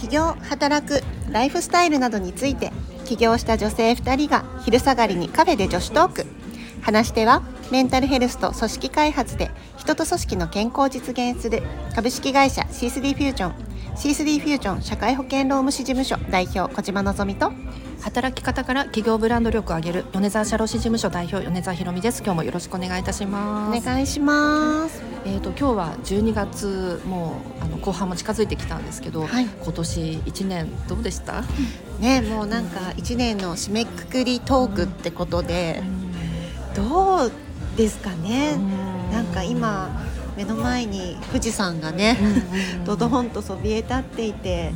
起業働くライフスタイルなどについて起業した女性2人が昼下がりにカフェで女子トーク話し手はメンタルヘルスと組織開発で人と組織の健康を実現する株式会社 C3 フュージョン C3 フュージョン社会保険労務士事務所代表小島のぞみと働き方から企業ブランド力を上げる米沢社労士事務所代表米沢ひろみです今日もよろしくお願いいたしますお願いしますえっ、と今日は12月もうあの後半も近づいてきたんですけど、はい。今年1年どうでした、ねもうなんか1年の締めくくりトークってことでどうですかね？なんか今目の前に富士山がねドドンとそびえ立っていて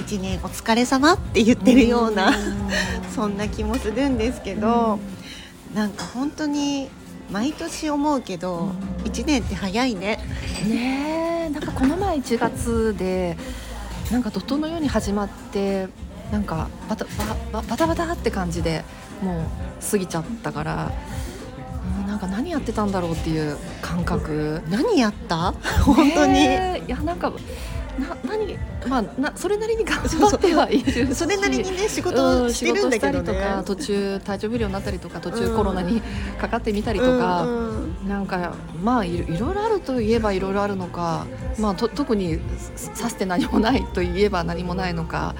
一年お疲れ様って言ってるようなそんな気もするんですけどなんか本当に毎年思うけど1年って早いね。ねえ。なんかこの前1月でなんか怒涛のように始まってなんかバタバババタバタって感じでもう過ぎちゃったから、うん、なんか何やってたんだろうっていう感覚。何やった？本当に、いやなんかな何まあなそれなりに頑張ってはいるしそれなりにね仕うん事してるんだけどね。仕事したりとか途中体調不良になったりとか途中コロナにかかってみたりとか、うんうん。なんかまあいろいろあるといえばいろいろあるのか、まあ、と特にささして何もないといえば何もないのか。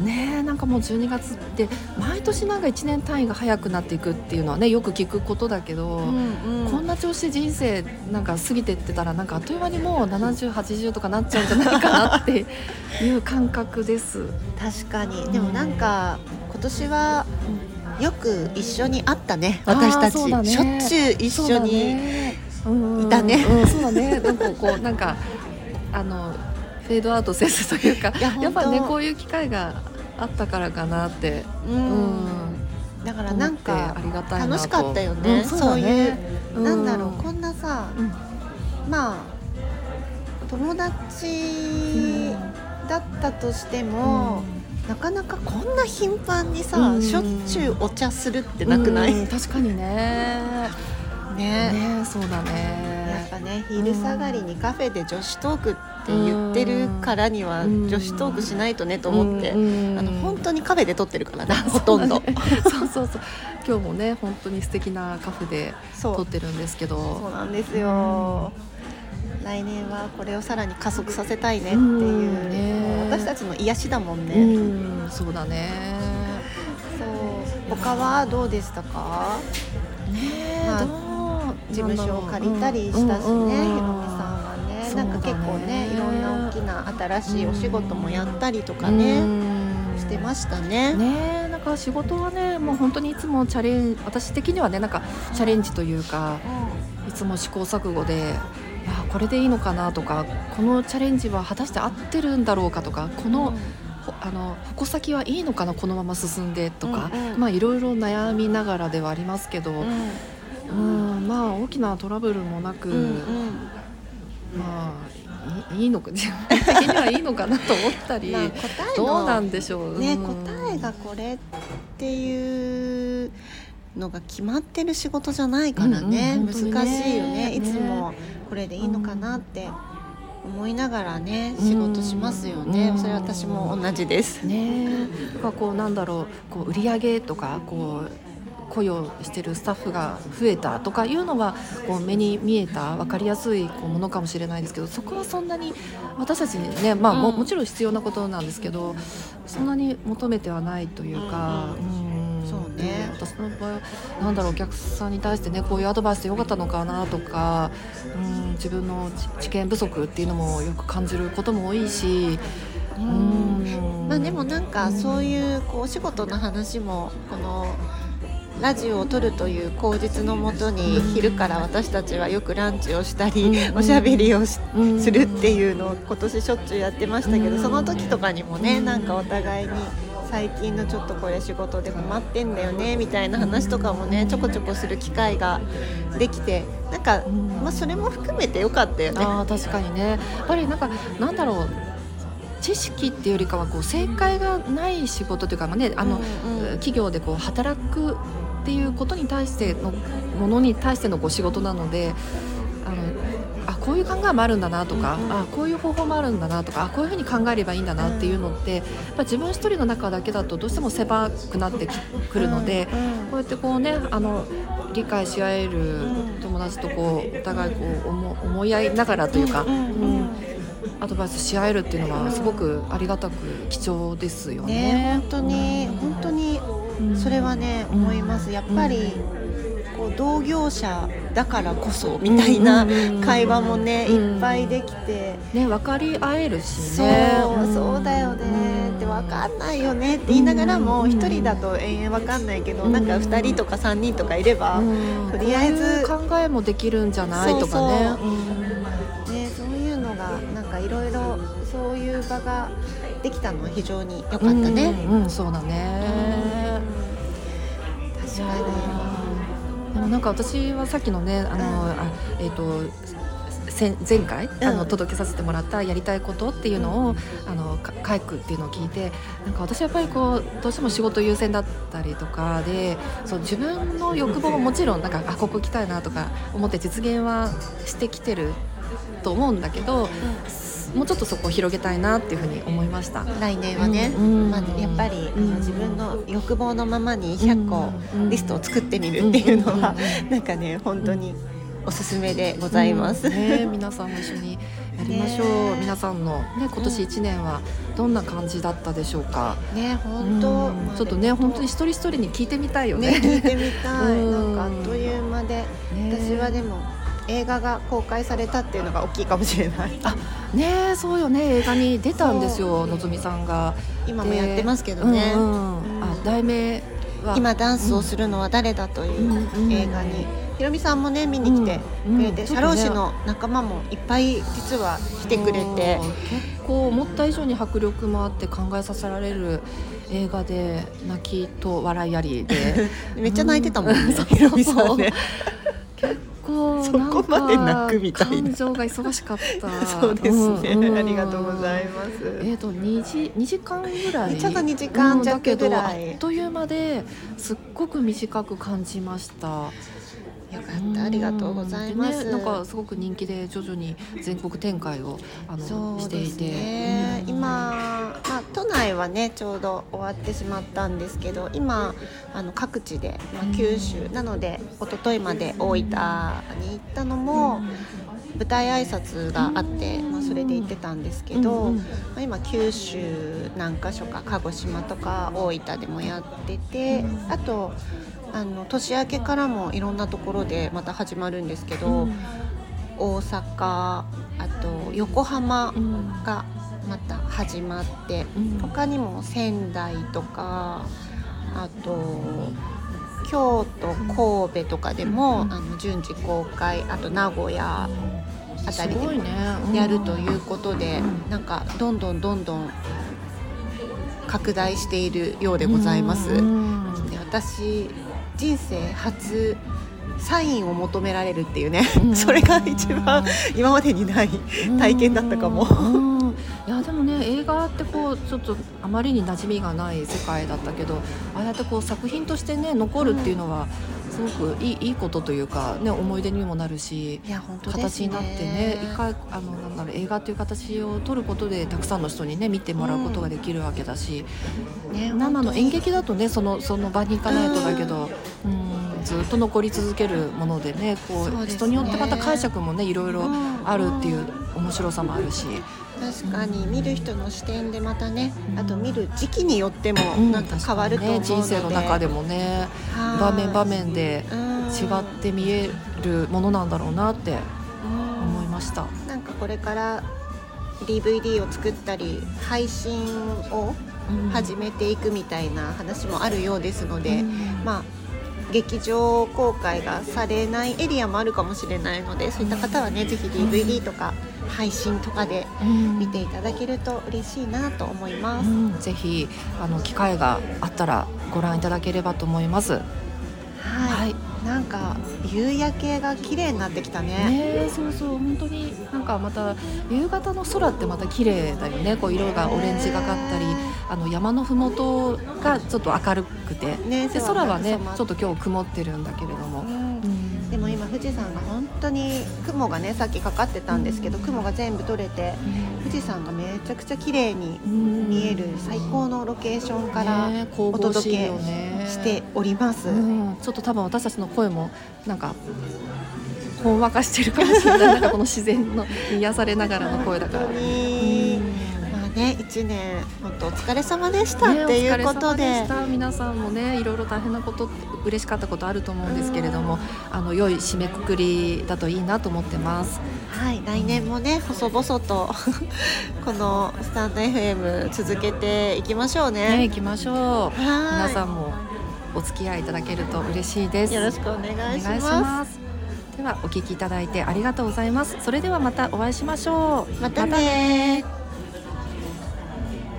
ねえなんかもう12月って毎年なんか1年単位が早くなっていくっていうのはねよく聞くことだけど、うんうん。こんな調子で人生なんか過ぎてってたらなんかあっという間にもう7080とかなっちゃうんじゃないかなっていう感覚です。確かに。でもなんか今年はよく一緒に会ったね。私たち、あーそうだね。しょっちゅう一緒に、いいたね。うん、そうだね。なんかこうなんかあのフェードアウトせずというか、いややっぱねこういう機会があったからかなって。うん。うん。だからなんか楽しかったよね、うんそうね。いう、うん。なんだろうこんなさ、うん。まあ友達だったとしても、なかなかこんな頻繁にさ、うん。しょっちゅうお茶するってなくない、うん確かにね。ね。ねそうだやっね。ぱね昼下がりにカフェで女子トークって言ってるからにはうん。女子トークしないとねと思って、うんあの本当にカフェで撮ってるから ね。ほとんど。そうそうそう。今日もね本当に素敵なカフェで撮ってるんですけど。そうなんですよ、来年はこれをさらに加速させたいねっていう、うんね。私たちの癒しだもんね、うん。そうだね。そう。他はどうでしたか？ねあ事務所を借りたりしたしねなんか結構ねいろんな大きな新しいお仕事もやったりとかね、してましたね。ねえなんか仕事はねもう本当にいつもチャレン私的にはねなんかチャレンジというかいつも試行錯誤でいやこれでいいのかなとかこのチャレンジは果たして合ってるんだろうかとかこの、ほあの矛先はいいのかなこのまま進んでとか、うんうん。まあいろいろ悩みながらではありますけど、うん。うんまあ大きなトラブルもなく、うんうんまあいいのか自分的にはいいのかなと思ったり、まあ答えのどうなんでしょう。ね、うん。答えがこれっていうのが決まってる仕事じゃないからね,、うんうん難しいよね。ね。いつもこれでいいのかなって思いながらね仕事しますよね、うんそれは私も同じです。ね。こうなんだろう、こう売り上げとかこう雇用してるスタッフが増えたとかいうのはこう目に見えた分かりやすいこうものかもしれないですけど、そこはそんなに私たちにね、まあもうんもちろん必要なことなんですけど、そんなに求めてはないというか。うん。うん。そうね。で私の場合はなんだろうお客さんに対してねこういうアドバイスでよかったのかなとか、うん、自分の知知見不足っていうのもよく感じることも多いし、うん。まあでもなんかそういうこうお仕事の話もこのラジオを撮るという口実のもとに昼から私たちはよくランチをしたりうんおしゃべりをするっていうのを今年しょっちゅうやってましたけうん。どその時とかにもねうんなんかお互いに最近のちょっとこれ仕事で困ってんだよねみたいな話とかもねちょこちょこする機会ができてなんかうん。まあそれも含めてよかったよね。あー確かにね。やっぱりなんかなんだろう知識っていうよりかはこう正解がない仕事というか、まあね、あの、うんうん。企業でこう働くっていうことに対してのものに対してのこう仕事なのであのあこういう考えもあるんだなとか、あこういう方法もあるんだなとかあこういうふうに考えればいいんだなっていうのって、やっぱ自分一人の中だけだとどうしても狭くなってきくるので、こうやってこうねあの理解し合えるん友達とこうお互いこう思思い合いながらというか、うんアドバイスし合えるっていうのはすごくありがたく貴重ですよね。ね本当にうん本当にうんそれはねうん思います。やっぱりこう同業者だからこそみたいな会話もねうん。いっぱいできて。ね分かり合えるしそうね。そうだよね。って分かんないよね。って言いながらもうん一人だと延々分かんないけどうんなんか二人とか三人とかいればうん。とりあえず考えもできるんじゃないとかね。ねそういうのがなんかいろいろそういう場ができたのは非常に良かったね。うん、うんそうだね。確かにでもなんか私はさっきのねあの、あえっ、と先前回、あうん。の届けさせてもらったやりたいことっていうのを、あのか書くっていうのを聞いてなんか私やっぱりこうどうしても仕事優先だったりとかでそう自分の欲望ももちろんなんかあここ来たいなとか思って実現はしてきてると思うんだけどもうちょっとそこを広げたいなっていうふうに思いました。来年はね、うん。まあ、やっぱり、あうん。の自分の欲望のままに100個うん。リストを作ってみるっていうのは、うん。うん。なんかね本当におすすめでございます。うん。ね、皆さんも一緒にやりましょう、ね。皆さんの、ね、今年1年はどんな感じだったでしょうか、ね本当、ちょっとね本当に一人一人に聞いてみたいよね。ね聞いてみたい、うん。なんかあっという間で、ね。私はでも映画が公開されたっていうのが大きいかもしれない。あねそうよね。映画に出たんですよのぞみさんが。今もやってますけどね。うんうん。あ題名は？今ダンスをするのは誰だといううん。映画に、ひろみさんもね見に来てうん。くれて、うん社労士の仲間もいっぱい実は来てくれて。結構思った以上に迫力もあって考えさせられる映画で泣きと笑いありで。めっちゃ泣いてたもんね、う。んひろみさんね。結構そこまで泣くみたいな。感情が忙しかった。そうですね、んんありがとうございます。えー、と2時2時間ぐらいちょっと2時間弱うんだけどぐらいあっという間ですっごく短く感じましたよかった、ありがとうございます。でね、なんかすごく人気で徐々に全国展開をあのそうですしていて、今、まあ、都内はねちょうど終わってしまったんですけど今あの各地で、まあ、九州なので一昨日まで大分に行ったのも舞台挨拶があって、まあ、それで行ってたんですけど、まあ、今九州何か所か鹿児島とか大分でもやっててあとあの年明けからもいろんなところでまた始まるんですけど、大阪あと横浜うんがまた始まってうん。他にも仙台とかあと京都神戸とかでも、うん。あの順次公開あと名古屋あたりですもやるということで、うん。なんかどんどんどんどん拡大しているようでございます。うん。で私人生初サインを求められるっていうね、うん。それが一番今までにない体験だったかも。うん。いやでもね映画ってこうちょっとあまりに馴染みがない世界だったけどああやってこう作品としてね残るっていうのはすごくいいいいことというか、ね、思い出にもなるしいや本当ね。形になってね一回あのなんだろう映画という形を取ることでたくさんの人にね見てもらうことができるわけだし、ね生の演劇だとねそのその場に行かないとだけど、うん、ずっと残り続けるものでねこうね。人によってまた解釈もねいろいろうんあるっていう面白さもあるし。確かに見る人の視点でまたね、うん。あと見る時期によってもうん。なんか変わると思うので、ね、人生の中でもねはい。場面場面でうん。違って見えるものなんだろうなってうん思いました。なんかこれから DVD を作ったり配信を始めていくみたいな話もあるようですので、まあ劇場公開がされないエリアもあるかもしれないのでそういった方はねぜひ DVD とか配信とかで見ていただけると嬉しいなと思います。うん。ぜひあの機会があったらご覧いただければと思います。はい、はいなんか夕焼けが綺麗になってきたね。ねえそうそう。本当になんかまた夕方の空ってまた綺麗だよね。こう色がオレンジがかったりあの山のふもとがちょっと明るくて。ねで空はねちょっと、と今日曇ってるんだけれども、富士山が本当に雲がねさっきかかってたんですけど、雲が全部取れて富士山がめちゃくちゃ綺麗に見える最高のロケーションからお届けしております、ね、ちょっと多分私たちの声もなんかほんわかしてるかもしれない。なんかこの自然の癒されながらの声だから。ね1年本当お疲れ様でしたっていうことで,、ね、皆さんもねいろいろ大変なこと嬉しかったことあると思うんですけれどもあの良い締めくくりだといいなと思ってます。はい来年もね細々と このスタンド FM 続けていきましょうね。ねいきましょう。皆さんもお付き合いいただけると嬉しいです。よろしくお願いします。ではお聞きいただいてありがとうございます。それではまたお会いしましょう。またね